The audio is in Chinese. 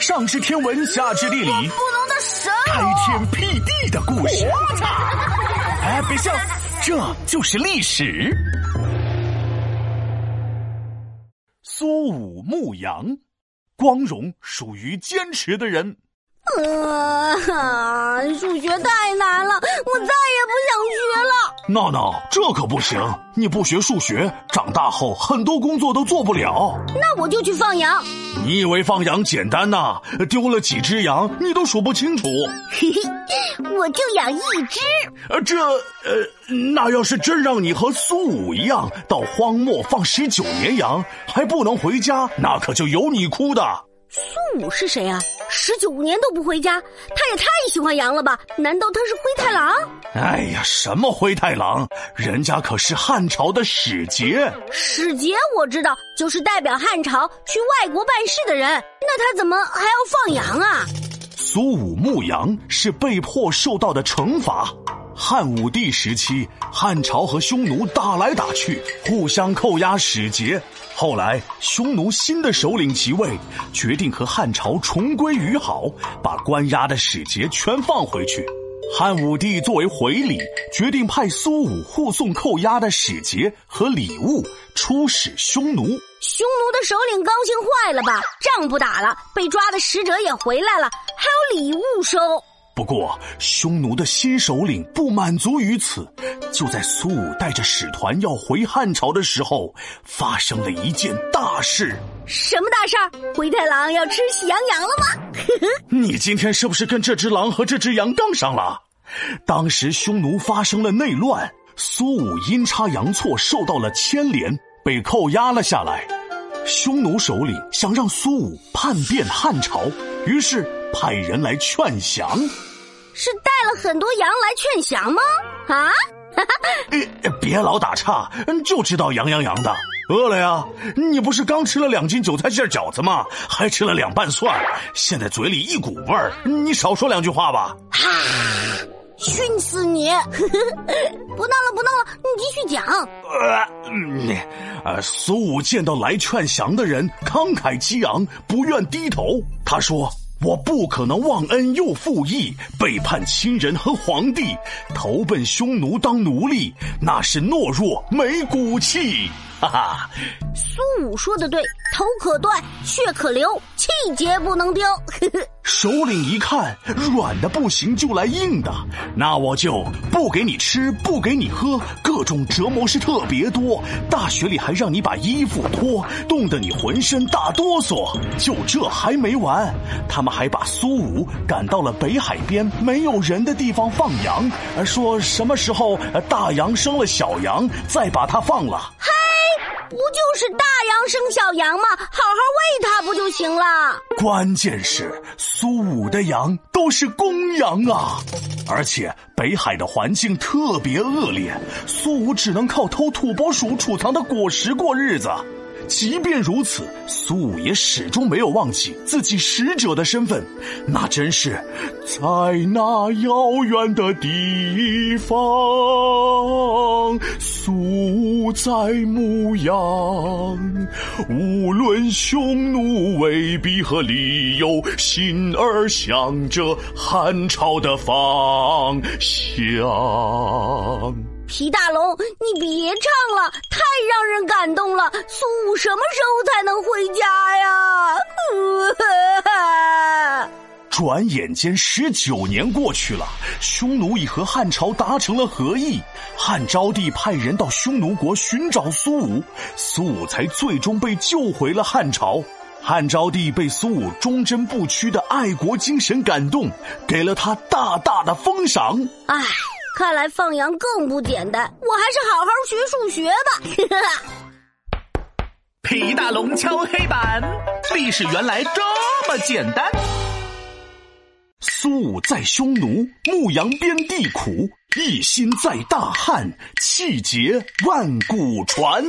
上知天文，下知地理，不能的神，开天辟地的故事。哎，别笑，这就是历史。苏武牧羊，光荣属于坚持的人。啊，数学太难了，我再也不想学了。闹闹，这可不行！你不学数学，长大后很多工作都做不了。那我就去放羊。你以为放羊简单呐？丢了几只羊，你都数不清楚。嘿嘿，我就养一只。呃，这呃，那要是真让你和苏武一样到荒漠放十九年羊，还不能回家，那可就有你哭的。苏武是谁啊？十九年都不回家，他也太喜欢羊了吧？难道他是灰太狼？哎呀，什么灰太狼？人家可是汉朝的使节。使节我知道，就是代表汉朝去外国办事的人。那他怎么还要放羊啊？苏武牧羊是被迫受到的惩罚。汉武帝时期，汉朝和匈奴打来打去，互相扣押使节。后来，匈奴新的首领即位，决定和汉朝重归于好，把关押的使节全放回去。汉武帝作为回礼，决定派苏武护送扣押的使节和礼物出使匈奴。匈奴的首领高兴坏了吧？仗不打了，被抓的使者也回来了，还有礼物收。不过，匈奴的新首领不满足于此，就在苏武带着使团要回汉朝的时候，发生了一件大事。什么大事儿？灰太狼要吃喜羊羊了吗？你今天是不是跟这只狼和这只羊杠上了？当时匈奴发生了内乱，苏武阴差阳错受到了牵连，被扣押了下来。匈奴首领想让苏武叛变汉朝，于是派人来劝降。是带了很多羊来劝降吗？啊！别老打岔，就知道羊羊羊的。饿了呀？你不是刚吃了两斤韭菜馅饺子吗？还吃了两瓣蒜，现在嘴里一股味儿。你少说两句话吧。哈！熏死你！不闹了，不闹了，你继续讲。呃，嗯，呃，苏武见到来劝降的人，慷慨激昂，不愿低头。他说。我不可能忘恩又负义，背叛亲人和皇帝，投奔匈奴当奴隶，那是懦弱没骨气。哈哈，苏武说的对，头可断，血可流，气节不能丢。首领一看软的不行，就来硬的，那我就不给你吃，不给你喝，各种折磨是特别多。大雪里还让你把衣服脱，冻得你浑身大哆嗦。就这还没完，他们还把苏武赶到了北海边没有人的地方放羊，说什么时候大羊生了小羊，再把它放了。不就是大羊生小羊吗？好好行了？关键是苏武的羊都是公羊啊，而且北海的环境特别恶劣，苏武只能靠偷土拨鼠储藏的果实过日子。即便如此，苏武也始终没有忘记自己使者的身份。那真是在那遥远的地方，苏武在牧羊。无论匈奴威逼和利诱，心儿向着汉朝的方向。皮大龙，你别唱了，太让人感动了。苏武什么时候才能回家呀？转眼间十九年过去了，匈奴已和汉朝达成了和议。汉昭帝派人到匈奴国寻找苏武，苏武才最终被救回了汉朝。汉昭帝被苏武忠贞不屈的爱国精神感动，给了他大大的封赏。唉。看来放羊更不简单，我还是好好学数学吧。皮大龙敲黑板，历史原来这么简单。苏武在匈奴牧羊边地苦，一心在大汉，气节万古传。